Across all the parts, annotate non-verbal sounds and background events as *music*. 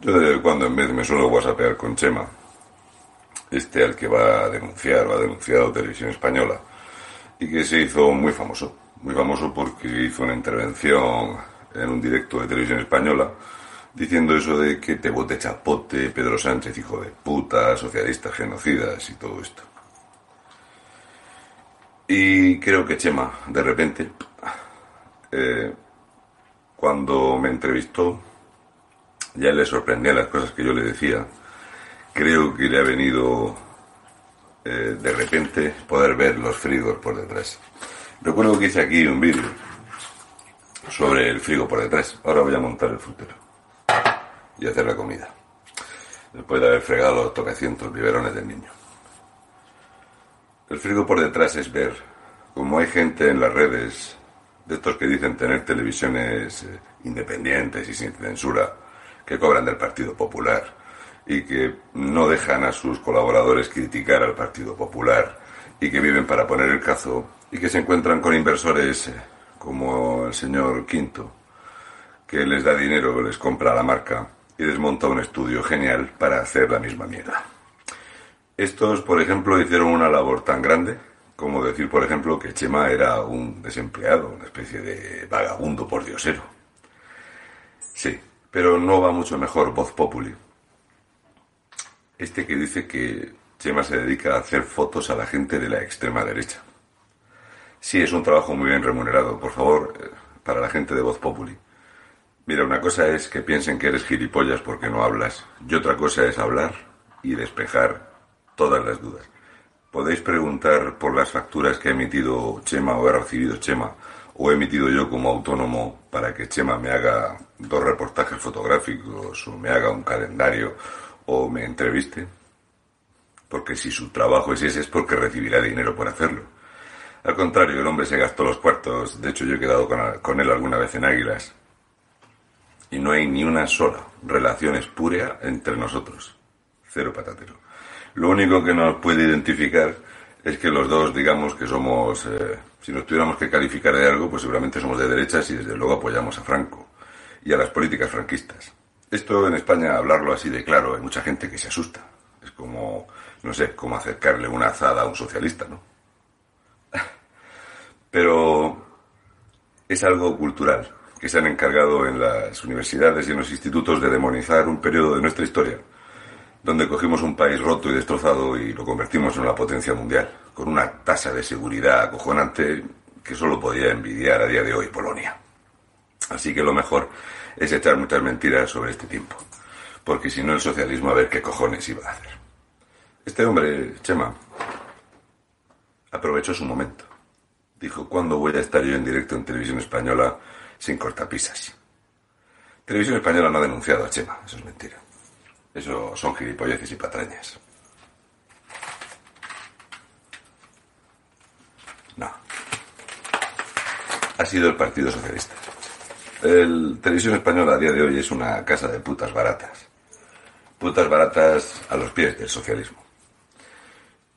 Yo de vez en cuando en vez me suelo whatsappear con Chema, este al que va a denunciar o ha denunciado Televisión Española, y que se hizo muy famoso, muy famoso porque hizo una intervención en un directo de Televisión Española diciendo eso de que te bote chapote, Pedro Sánchez, hijo de puta, socialistas, genocidas y todo esto. Y creo que Chema, de repente, eh, cuando me entrevistó, ya le sorprendían las cosas que yo le decía. Creo que le ha venido eh, de repente poder ver los frigos por detrás. Recuerdo que hice aquí un vídeo sobre el frigo por detrás. Ahora voy a montar el frutero y hacer la comida. Después de haber fregado los toquecientos biberones del niño. El frigo por detrás es ver cómo hay gente en las redes de estos que dicen tener televisiones eh, independientes y sin censura que cobran del Partido Popular y que no dejan a sus colaboradores criticar al Partido Popular y que viven para poner el cazo y que se encuentran con inversores eh, como el señor Quinto, que les da dinero, les compra la marca y desmonta un estudio genial para hacer la misma mierda. Estos, por ejemplo, hicieron una labor tan grande como decir, por ejemplo, que Chema era un desempleado, una especie de vagabundo por diosero. Sí, pero no va mucho mejor Voz Populi. Este que dice que Chema se dedica a hacer fotos a la gente de la extrema derecha. Sí, es un trabajo muy bien remunerado, por favor, eh, para la gente de Voz Populi. Mira, una cosa es que piensen que eres gilipollas porque no hablas, y otra cosa es hablar y despejar todas las dudas. Podéis preguntar por las facturas que ha emitido Chema o ha recibido Chema o he emitido yo como autónomo para que Chema me haga dos reportajes fotográficos o me haga un calendario o me entreviste. Porque si su trabajo es ese es porque recibirá dinero por hacerlo. Al contrario, el hombre se gastó los cuartos. De hecho, yo he quedado con, él alguna vez en Águilas. Y no hay ni una sola relación espúrea entre nosotros. Cero patatero. Lo único que nos puede identificar es que los dos digamos que somos, eh, si nos tuviéramos que calificar de algo, pues seguramente somos de derechas y desde luego apoyamos a Franco y a las políticas franquistas. Esto en España, hablarlo así de claro, hay mucha gente que se asusta. Es como, no sé, como acercarle una azada a un socialista, ¿no? *laughs* Pero es algo cultural, que se han encargado en las universidades y en los institutos de demonizar un periodo de nuestra historia donde cogimos un país roto y destrozado y lo convertimos en una potencia mundial, con una tasa de seguridad acojonante que solo podía envidiar a día de hoy Polonia. Así que lo mejor es echar muchas mentiras sobre este tiempo, porque si no el socialismo a ver qué cojones iba a hacer. Este hombre, Chema, aprovechó su momento. Dijo, ¿cuándo voy a estar yo en directo en televisión española sin cortapisas? Televisión española no ha denunciado a Chema, eso es mentira. Eso son gilipolleces y patrañas. No. Ha sido el Partido Socialista. El Televisión Española a día de hoy es una casa de putas baratas. Putas baratas a los pies del socialismo.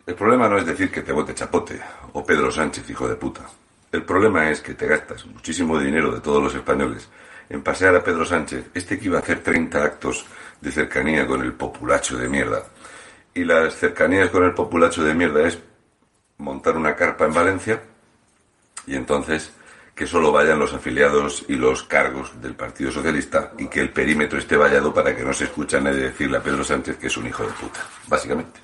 El problema no es decir que te vote Chapote o Pedro Sánchez, hijo de puta. El problema es que te gastas muchísimo dinero de todos los españoles en pasear a Pedro Sánchez, este que iba a hacer 30 actos de cercanía con el populacho de mierda. Y las cercanías con el populacho de mierda es montar una carpa en Valencia y entonces que solo vayan los afiliados y los cargos del Partido Socialista y que el perímetro esté vallado para que no se escuche a nadie decirle a Pedro Sánchez que es un hijo de puta, básicamente.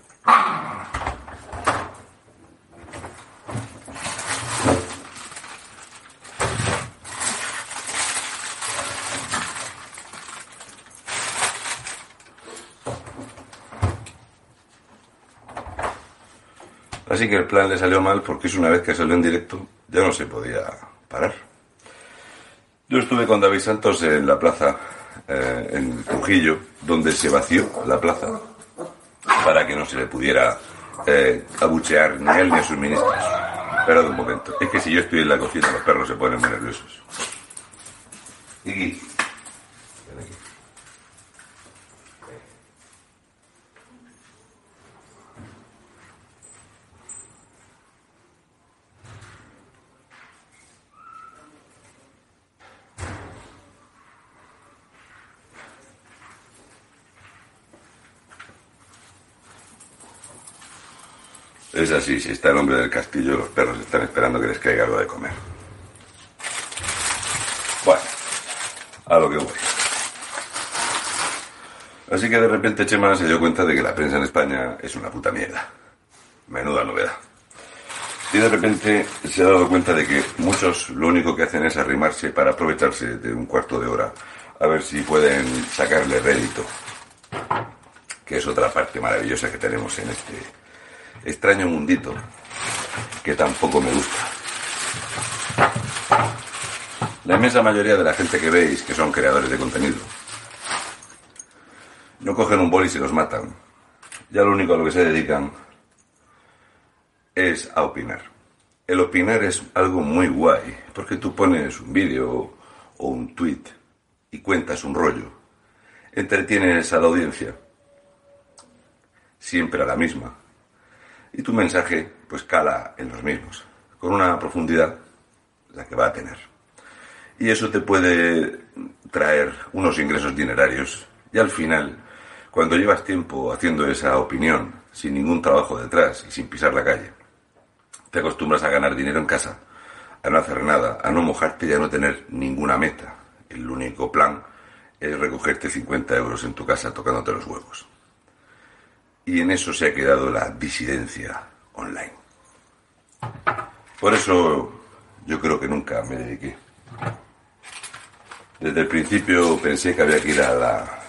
Así que el plan le salió mal porque es una vez que salió en directo ya no se podía parar. Yo estuve con David Santos en la plaza, eh, en Trujillo, donde se vació la plaza para que no se le pudiera eh, abuchear ni a él ni a sus ministros. Espera un momento. Es que si yo estoy en la cocina, los perros se ponen muy nerviosos. Es así, si está el hombre del castillo, los perros están esperando que les caiga algo de comer. Bueno, a lo que voy. Así que de repente Chema se dio cuenta de que la prensa en España es una puta mierda. Menuda novedad. Y de repente se ha dado cuenta de que muchos lo único que hacen es arrimarse para aprovecharse de un cuarto de hora a ver si pueden sacarle rédito. Que es otra parte maravillosa que tenemos en este extraño mundito que tampoco me gusta. La inmensa mayoría de la gente que veis que son creadores de contenido no cogen un boli y se los matan. Ya lo único a lo que se dedican es a opinar. El opinar es algo muy guay, porque tú pones un vídeo o un tweet y cuentas un rollo. Entretienes a la audiencia, siempre a la misma, y tu mensaje pues cala en los mismos, con una profundidad la que va a tener. Y eso te puede traer unos ingresos dinerarios y al final, cuando llevas tiempo haciendo esa opinión, sin ningún trabajo detrás y sin pisar la calle, te acostumbras a ganar dinero en casa, a no hacer nada, a no mojarte y a no tener ninguna meta. El único plan es recogerte 50 euros en tu casa tocándote los huevos. Y en eso se ha quedado la disidencia online. Por eso yo creo que nunca me dediqué. Desde el principio pensé que había que ir a la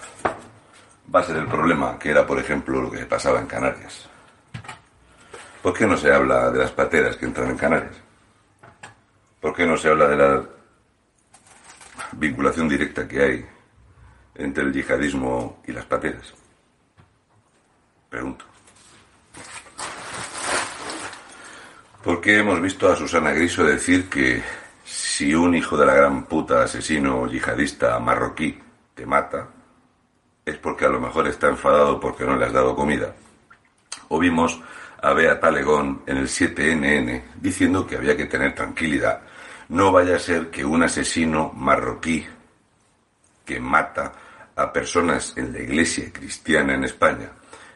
base del problema, que era, por ejemplo, lo que pasaba en Canarias. ¿Por qué no se habla de las pateras que entran en Canarias? ¿Por qué no se habla de la vinculación directa que hay entre el yihadismo y las pateras? Pregunto. ¿Por qué hemos visto a Susana Griso decir que si un hijo de la gran puta asesino yihadista marroquí te mata, es porque a lo mejor está enfadado porque no le has dado comida? O vimos a Bea Talegón en el 7NN diciendo que había que tener tranquilidad. No vaya a ser que un asesino marroquí que mata a personas en la iglesia cristiana en España,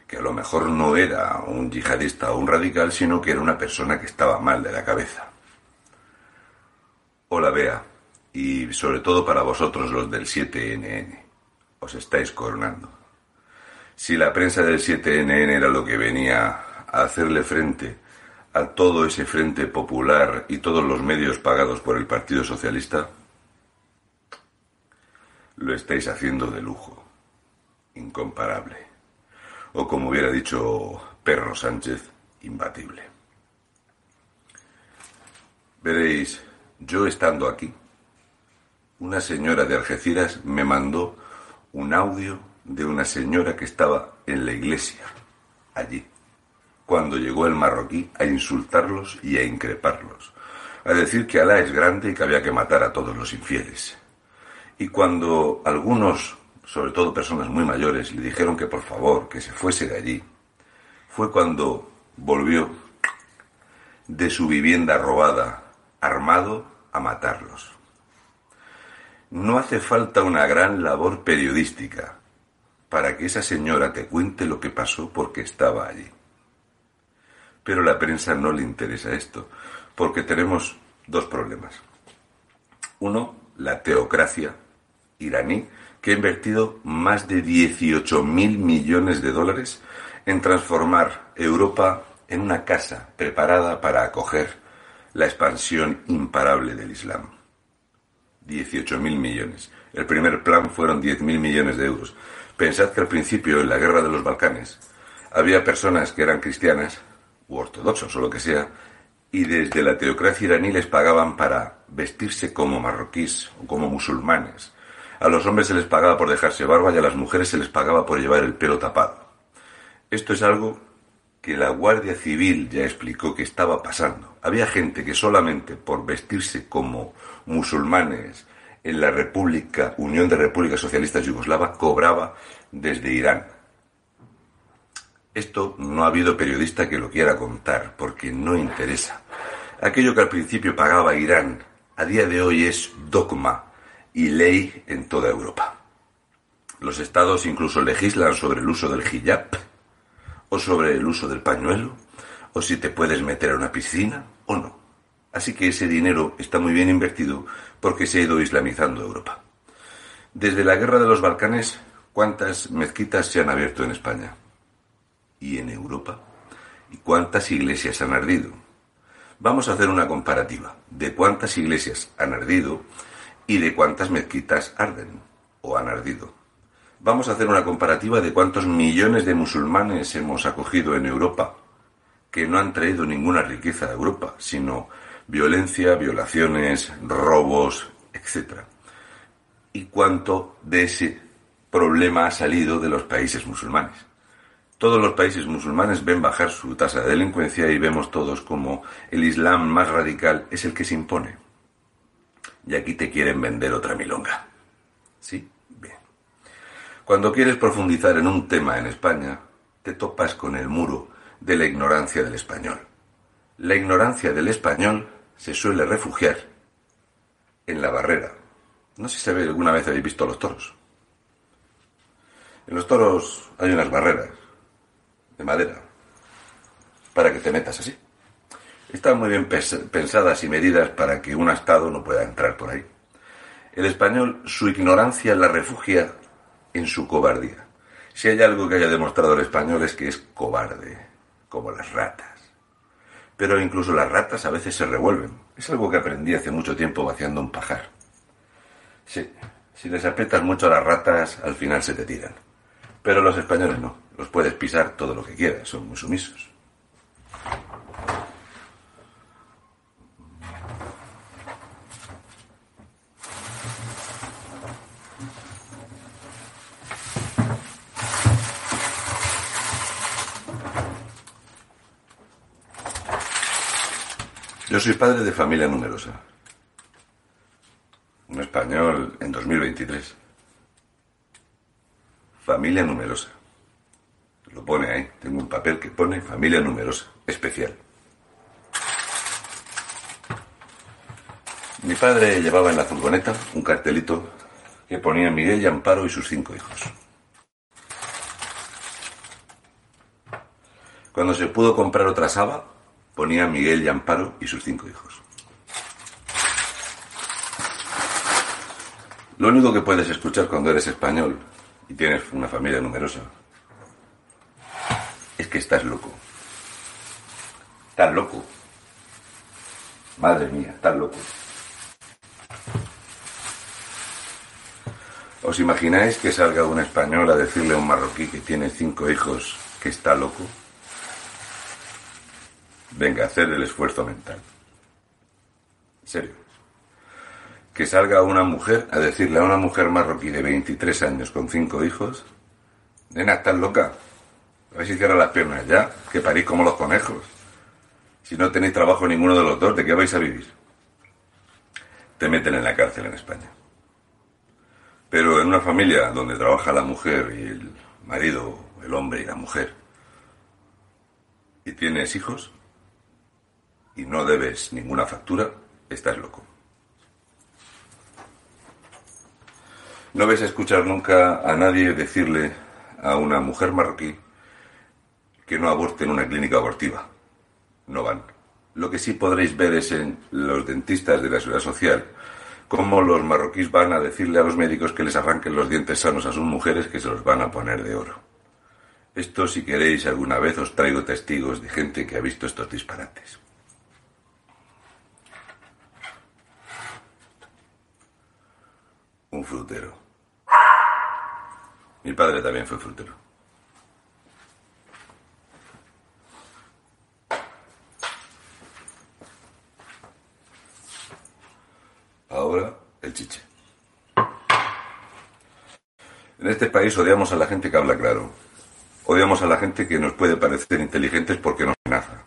que a lo mejor no era un yihadista o un radical, sino que era una persona que estaba mal de la cabeza. Hola Bea, y sobre todo para vosotros los del 7NN, os estáis coronando. Si la prensa del 7NN era lo que venía a hacerle frente a todo ese frente popular y todos los medios pagados por el Partido Socialista, lo estáis haciendo de lujo, incomparable. O como hubiera dicho Perro Sánchez, imbatible. Veréis, yo estando aquí, una señora de Algeciras me mandó un audio de una señora que estaba en la iglesia, allí, cuando llegó el marroquí a insultarlos y a increparlos, a decir que Alá es grande y que había que matar a todos los infieles. Y cuando algunos, sobre todo personas muy mayores, le dijeron que por favor, que se fuese de allí, fue cuando volvió de su vivienda robada armado a matarlos. No hace falta una gran labor periodística para que esa señora te cuente lo que pasó porque estaba allí. Pero a la prensa no le interesa esto, porque tenemos dos problemas. Uno, la teocracia iraní, que ha invertido más de 18 mil millones de dólares en transformar Europa en una casa preparada para acoger la expansión imparable del Islam. 18 mil millones. El primer plan fueron 10 mil millones de euros. Pensad que al principio, en la guerra de los Balcanes, había personas que eran cristianas, u ortodoxos o lo que sea, y desde la teocracia iraní les pagaban para vestirse como marroquíes o como musulmanes. A los hombres se les pagaba por dejarse barba y a las mujeres se les pagaba por llevar el pelo tapado. Esto es algo que la Guardia Civil ya explicó que estaba pasando. Había gente que solamente por vestirse como musulmanes en la República, Unión de Repúblicas Socialistas Yugoslava, cobraba desde Irán. Esto no ha habido periodista que lo quiera contar, porque no interesa. Aquello que al principio pagaba Irán, a día de hoy es dogma y ley en toda Europa. Los estados incluso legislan sobre el uso del hijab, o sobre el uso del pañuelo, o si te puedes meter a una piscina o no. Así que ese dinero está muy bien invertido porque se ha ido islamizando Europa. Desde la guerra de los Balcanes, ¿cuántas mezquitas se han abierto en España? ¿Y en Europa? ¿Y cuántas iglesias han ardido? Vamos a hacer una comparativa de cuántas iglesias han ardido y de cuántas mezquitas arden o han ardido. Vamos a hacer una comparativa de cuántos millones de musulmanes hemos acogido en Europa, que no han traído ninguna riqueza a Europa, sino violencia, violaciones, robos, etc. Y cuánto de ese problema ha salido de los países musulmanes. Todos los países musulmanes ven bajar su tasa de delincuencia y vemos todos como el Islam más radical es el que se impone. Y aquí te quieren vender otra milonga. ¿Sí? Bien. Cuando quieres profundizar en un tema en España, te topas con el muro de la ignorancia del español. La ignorancia del español se suele refugiar en la barrera. No sé si alguna vez habéis visto los toros. En los toros hay unas barreras de madera para que te metas así. Están muy bien pensadas y medidas para que un astado no pueda entrar por ahí. El español, su ignorancia la refugia en su cobardía. Si hay algo que haya demostrado el español es que es cobarde, como las ratas pero incluso las ratas a veces se revuelven. Es algo que aprendí hace mucho tiempo vaciando un pajar. Sí, si les aprietas mucho a las ratas, al final se te tiran. Pero los españoles no, los puedes pisar todo lo que quieras, son muy sumisos. Yo soy padre de familia numerosa. Un español en 2023. Familia numerosa. Lo pone ahí. Tengo un papel que pone familia numerosa. Especial. Mi padre llevaba en la furgoneta un cartelito que ponía Miguel y Amparo y sus cinco hijos. Cuando se pudo comprar otra saba, ponía Miguel y Amparo y sus cinco hijos. Lo único que puedes escuchar cuando eres español y tienes una familia numerosa es que estás loco. Estás loco. Madre mía, estás loco. ¿Os imagináis que salga un español a decirle a un marroquí que tiene cinco hijos que está loco? Venga, hacer el esfuerzo mental. En serio. Que salga una mujer a decirle a una mujer marroquí de 23 años con cinco hijos, nena, estás loca. A ver si cierra las piernas ya, que parís como los conejos. Si no tenéis trabajo ninguno de los dos, ¿de qué vais a vivir? Te meten en la cárcel en España. Pero en una familia donde trabaja la mujer y el marido, el hombre y la mujer, y tienes hijos, y no debes ninguna factura, estás loco. No a escuchar nunca a nadie decirle a una mujer marroquí que no aborte en una clínica abortiva. No van. Lo que sí podréis ver es en los dentistas de la seguridad social cómo los marroquíes van a decirle a los médicos que les arranquen los dientes sanos a sus mujeres que se los van a poner de oro. Esto, si queréis, alguna vez os traigo testigos de gente que ha visto estos disparates. Un frutero. Mi padre también fue frutero. Ahora, el chiche. En este país odiamos a la gente que habla claro. Odiamos a la gente que nos puede parecer inteligentes porque nos amenaza.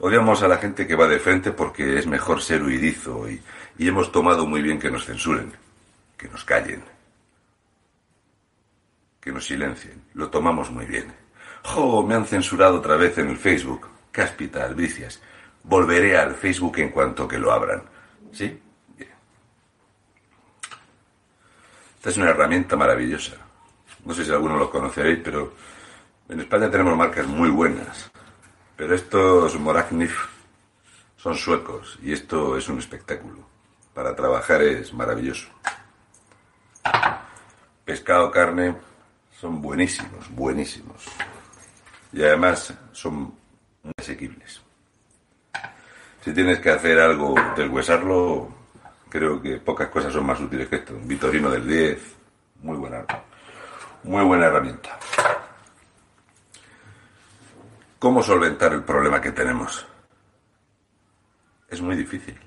Odiamos a la gente que va de frente porque es mejor ser huidizo y, y hemos tomado muy bien que nos censuren, que nos callen, que nos silencien. Lo tomamos muy bien. ¡Jo! Me han censurado otra vez en el Facebook. Cáspita, albicias. Volveré al Facebook en cuanto que lo abran. ¿Sí? Bien. Esta es una herramienta maravillosa. No sé si alguno lo conoceréis, pero en España tenemos marcas muy buenas. Pero estos Moragnif son suecos y esto es un espectáculo. Para trabajar es maravilloso. Pescado, carne, son buenísimos, buenísimos. Y además son muy asequibles. Si tienes que hacer algo, deshuesarlo, creo que pocas cosas son más útiles que esto. Un Vitorino del 10, muy buena, muy buena herramienta. ¿Cómo solventar el problema que tenemos? Es muy difícil.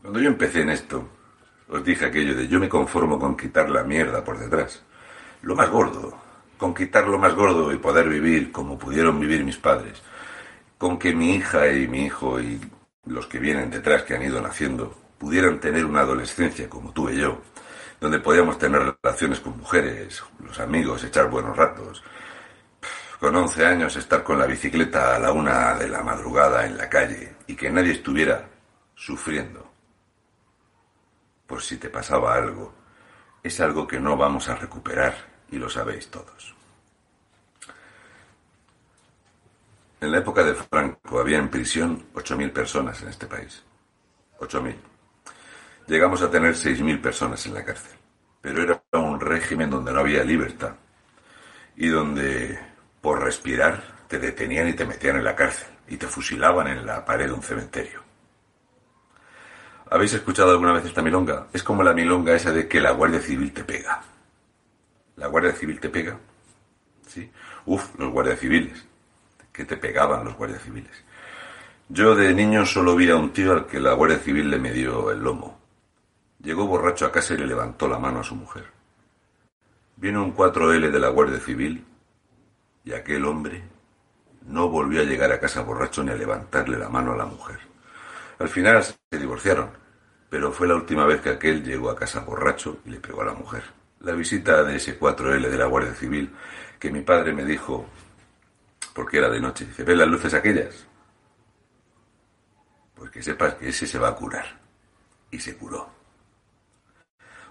Cuando yo empecé en esto, os dije aquello de yo me conformo con quitar la mierda por detrás. Lo más gordo, con quitar lo más gordo y poder vivir como pudieron vivir mis padres. Con que mi hija y mi hijo y los que vienen detrás que han ido naciendo pudieran tener una adolescencia como tuve yo, donde podíamos tener relaciones con mujeres, los amigos, echar buenos ratos, con 11 años estar con la bicicleta a la una de la madrugada en la calle y que nadie estuviera sufriendo por si te pasaba algo, es algo que no vamos a recuperar y lo sabéis todos. En la época de Franco había en prisión 8.000 personas en este país. 8.000. Llegamos a tener 6.000 personas en la cárcel. Pero era un régimen donde no había libertad y donde por respirar te detenían y te metían en la cárcel y te fusilaban en la pared de un cementerio. ¿Habéis escuchado alguna vez esta milonga? Es como la milonga esa de que la Guardia Civil te pega. ¿La Guardia Civil te pega? ¿Sí? Uf, los guardias civiles. Que te pegaban los guardias civiles. Yo de niño solo vi a un tío al que la Guardia Civil le medió el lomo. Llegó borracho a casa y le levantó la mano a su mujer. Vino un 4L de la Guardia Civil y aquel hombre no volvió a llegar a casa borracho ni a levantarle la mano a la mujer. Al final se divorciaron, pero fue la última vez que aquel llegó a casa borracho y le pegó a la mujer. La visita de ese 4L de la Guardia Civil, que mi padre me dijo, porque era de noche, dice, ¿ves las luces aquellas? Pues que sepas que ese se va a curar. Y se curó.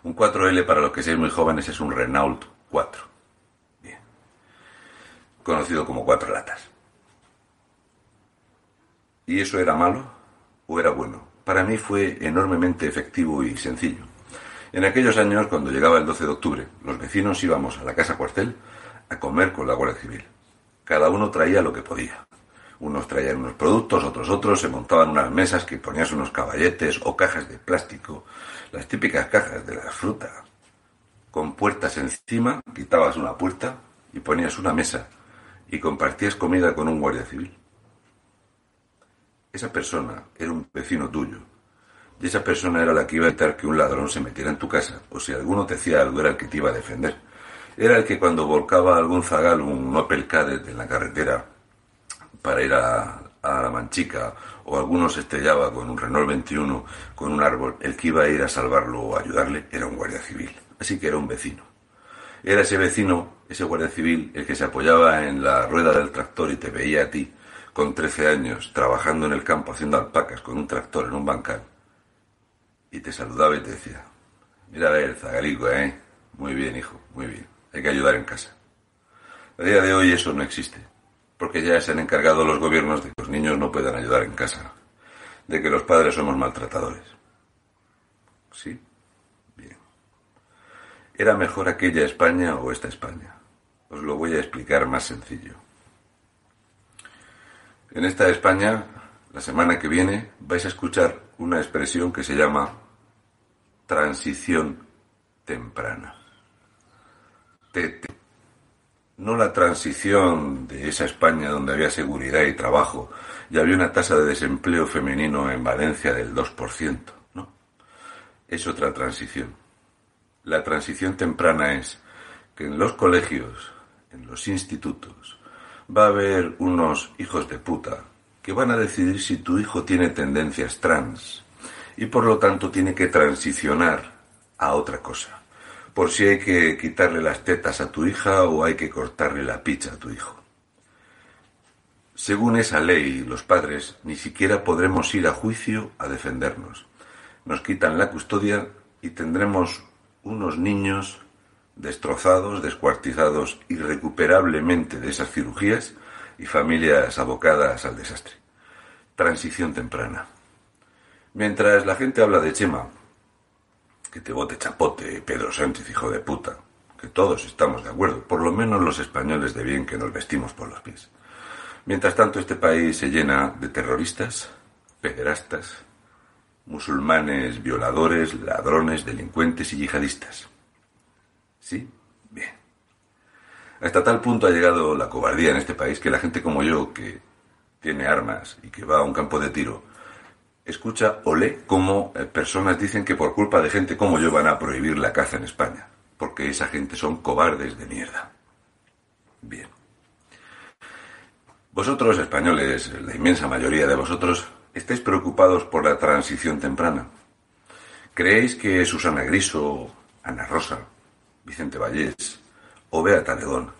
Un 4L para los que seáis muy jóvenes es un Renault 4 conocido como cuatro latas. ¿Y eso era malo o era bueno? Para mí fue enormemente efectivo y sencillo. En aquellos años, cuando llegaba el 12 de octubre, los vecinos íbamos a la casa cuartel a comer con la Guardia Civil. Cada uno traía lo que podía. Unos traían unos productos, otros otros, se montaban unas mesas que ponías unos caballetes o cajas de plástico, las típicas cajas de la fruta, con puertas encima, quitabas una puerta y ponías una mesa y compartías comida con un guardia civil. Esa persona era un vecino tuyo. Y esa persona era la que iba a evitar que un ladrón se metiera en tu casa, o si alguno te hacía algo era el que te iba a defender. Era el que cuando volcaba algún zagal, un Opel Kadett en la carretera para ir a, a la Manchica, o alguno se estrellaba con un Renault 21, con un árbol, el que iba a ir a salvarlo o ayudarle era un guardia civil. Así que era un vecino. Era ese vecino, ese guardia civil, el que se apoyaba en la rueda del tractor y te veía a ti, con 13 años, trabajando en el campo haciendo alpacas con un tractor en un bancal, y te saludaba y te decía, mira a ver, Zagalico, ¿eh? Muy bien, hijo, muy bien. Hay que ayudar en casa. A día de hoy eso no existe, porque ya se han encargado los gobiernos de que los niños no puedan ayudar en casa, de que los padres somos maltratadores. ¿Sí? Bien. ¿Era mejor aquella España o esta España? Os lo voy a explicar más sencillo. En esta España, la semana que viene, vais a escuchar una expresión que se llama transición temprana. No la transición de esa España donde había seguridad y trabajo y había una tasa de desempleo femenino en Valencia del 2%. No. Es otra transición. La transición temprana es que en los colegios, en los institutos, va a haber unos hijos de puta que van a decidir si tu hijo tiene tendencias trans y por lo tanto tiene que transicionar a otra cosa. Por si hay que quitarle las tetas a tu hija o hay que cortarle la picha a tu hijo. Según esa ley, los padres ni siquiera podremos ir a juicio a defendernos. Nos quitan la custodia y tendremos unos niños destrozados, descuartizados irrecuperablemente de esas cirugías y familias abocadas al desastre. Transición temprana. Mientras la gente habla de Chema, que te bote chapote, Pedro Sánchez, hijo de puta, que todos estamos de acuerdo, por lo menos los españoles de bien que nos vestimos por los pies. Mientras tanto, este país se llena de terroristas, pederastas, musulmanes, violadores, ladrones, delincuentes y yihadistas. ¿Sí? Bien. Hasta tal punto ha llegado la cobardía en este país que la gente como yo, que tiene armas y que va a un campo de tiro, escucha o lee cómo eh, personas dicen que por culpa de gente como yo van a prohibir la caza en España, porque esa gente son cobardes de mierda. Bien. Vosotros, españoles, la inmensa mayoría de vosotros, estáis preocupados por la transición temprana. ¿Creéis que Susana Griso, Ana Rosa, Vicente Vallés o Beata Legón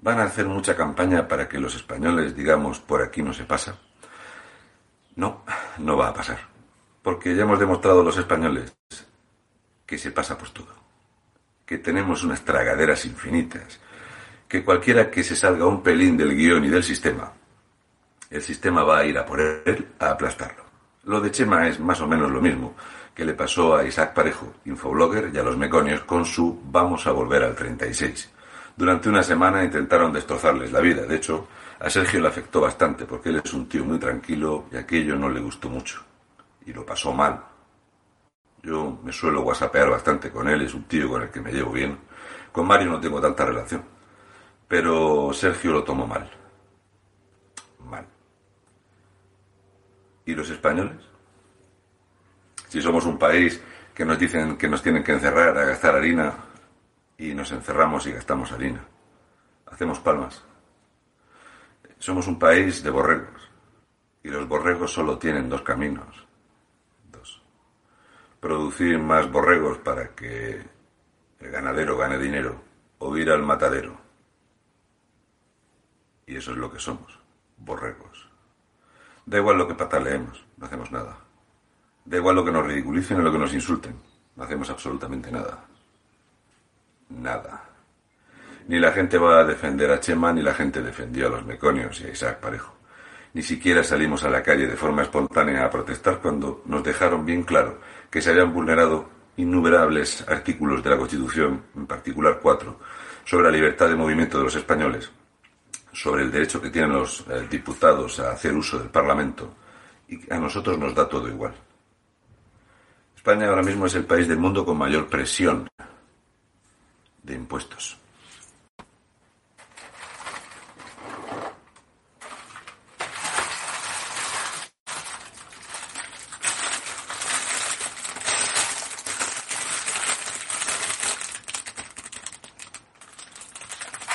van a hacer mucha campaña para que los españoles digamos por aquí no se pasa? No, no va a pasar. Porque ya hemos demostrado los españoles que se pasa por todo. Que tenemos unas tragaderas infinitas. Que cualquiera que se salga un pelín del guion y del sistema, el sistema va a ir a por él a aplastarlo. Lo de Chema es más o menos lo mismo que le pasó a Isaac Parejo, infoblogger, y a los meconios con su Vamos a volver al 36. Durante una semana intentaron destrozarles la vida. De hecho, a Sergio le afectó bastante porque él es un tío muy tranquilo y aquello no le gustó mucho. Y lo pasó mal. Yo me suelo whatsappear bastante con él, es un tío con el que me llevo bien. Con Mario no tengo tanta relación. Pero Sergio lo tomó mal. Mal. ¿Y los españoles? Si somos un país que nos dicen que nos tienen que encerrar a gastar harina y nos encerramos y gastamos harina. Hacemos palmas. Somos un país de borregos y los borregos solo tienen dos caminos. Dos. Producir más borregos para que el ganadero gane dinero o ir al matadero. Y eso es lo que somos, borregos. Da igual lo que pataleemos, no hacemos nada. Da igual lo que nos ridiculicen o lo que nos insulten, no hacemos absolutamente nada. Nada. Ni la gente va a defender a Chema, ni la gente defendió a los meconios y a Isaac Parejo. Ni siquiera salimos a la calle de forma espontánea a protestar cuando nos dejaron bien claro que se habían vulnerado innumerables artículos de la Constitución, en particular cuatro, sobre la libertad de movimiento de los españoles, sobre el derecho que tienen los eh, diputados a hacer uso del Parlamento, y a nosotros nos da todo igual. España ahora mismo es el país del mundo con mayor presión de impuestos.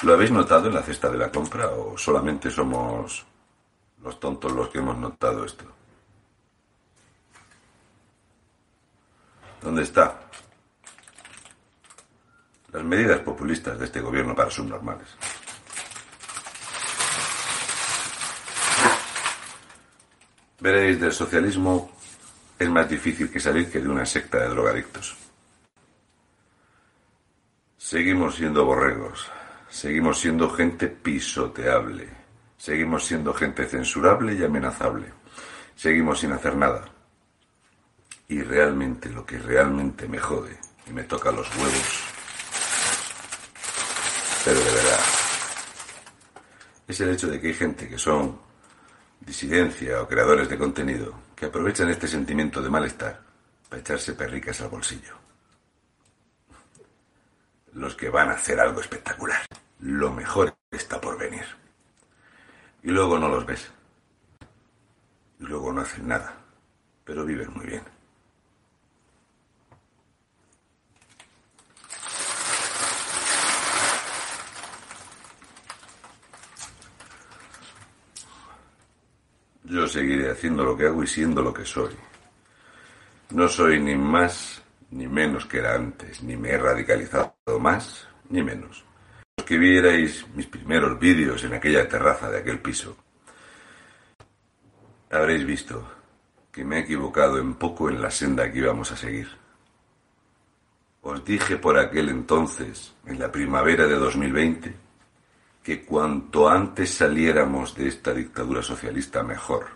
¿Lo habéis notado en la cesta de la compra o solamente somos los tontos los que hemos notado esto? ¿Dónde está? Las medidas populistas de este gobierno para subnormales. Veréis, del socialismo es más difícil que salir que de una secta de drogadictos. Seguimos siendo borregos, seguimos siendo gente pisoteable, seguimos siendo gente censurable y amenazable, seguimos sin hacer nada. Y realmente lo que realmente me jode y me toca los huevos, pero de verdad, es el hecho de que hay gente que son disidencia o creadores de contenido que aprovechan este sentimiento de malestar para echarse perricas al bolsillo. Los que van a hacer algo espectacular. Lo mejor está por venir. Y luego no los ves. Y luego no hacen nada. Pero viven muy bien. Yo seguiré haciendo lo que hago y siendo lo que soy. No soy ni más ni menos que era antes, ni me he radicalizado más ni menos. Los que vierais mis primeros vídeos en aquella terraza de aquel piso, habréis visto que me he equivocado en poco en la senda que íbamos a seguir. Os dije por aquel entonces, en la primavera de 2020, que cuanto antes saliéramos de esta dictadura socialista mejor,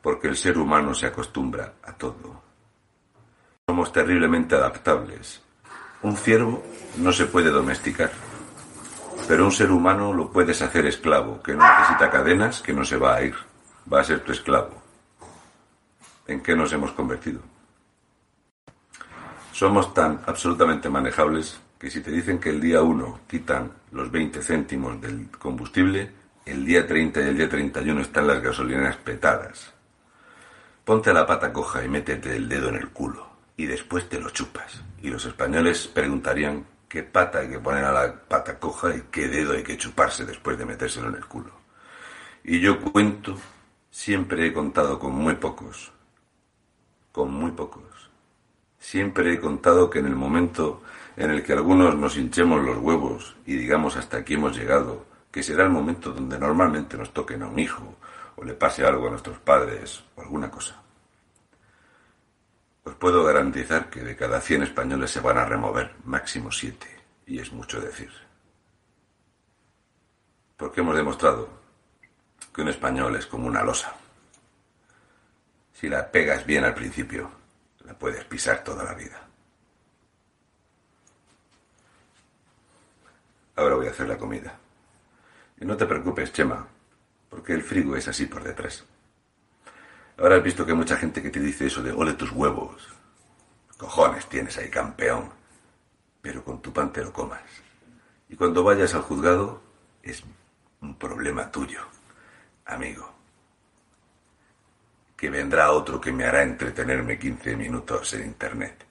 porque el ser humano se acostumbra a todo. Somos terriblemente adaptables. Un ciervo no se puede domesticar, pero un ser humano lo puedes hacer esclavo, que no necesita cadenas, que no se va a ir, va a ser tu esclavo. ¿En qué nos hemos convertido? Somos tan absolutamente manejables que si te dicen que el día 1 quitan los 20 céntimos del combustible, el día 30 y el día 31 están las gasolineras petadas. Ponte la pata coja y métete el dedo en el culo y después te lo chupas. Y los españoles preguntarían qué pata hay que poner a la pata coja y qué dedo hay que chuparse después de metérselo en el culo. Y yo cuento, siempre he contado con muy pocos, con muy pocos. Siempre he contado que en el momento en el que algunos nos hinchemos los huevos y digamos hasta aquí hemos llegado, que será el momento donde normalmente nos toquen a un hijo o le pase algo a nuestros padres o alguna cosa. Os puedo garantizar que de cada 100 españoles se van a remover máximo 7, y es mucho decir. Porque hemos demostrado que un español es como una losa. Si la pegas bien al principio, la puedes pisar toda la vida. Ahora voy a hacer la comida. Y no te preocupes, Chema, porque el frigo es así por detrás. Ahora has visto que hay mucha gente que te dice eso de ole tus huevos. Cojones tienes ahí, campeón. Pero con tu pan te lo comas. Y cuando vayas al juzgado, es un problema tuyo, amigo. Que vendrá otro que me hará entretenerme 15 minutos en internet.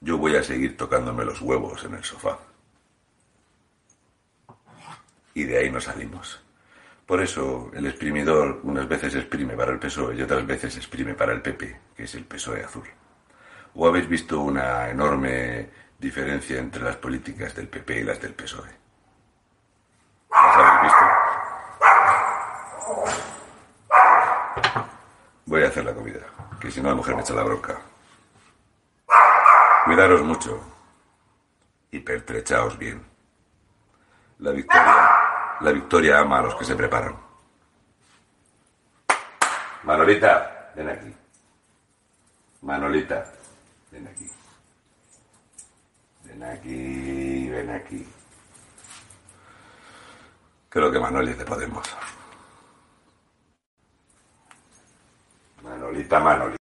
Yo voy a seguir tocándome los huevos en el sofá y de ahí no salimos. Por eso el exprimidor unas veces exprime para el PSOE y otras veces exprime para el PP, que es el PSOE azul. ¿O habéis visto una enorme diferencia entre las políticas del PP y las del PSOE? ¿Las habéis visto? Voy a hacer la comida, que si no la mujer me echa la bronca. Cuidaros mucho y pertrechaos bien. La victoria la victoria ama a los que se preparan. Manolita, ven aquí. Manolita, ven aquí. Ven aquí, ven aquí. Creo que Manoli es de Podemos. Manolita, Manolita.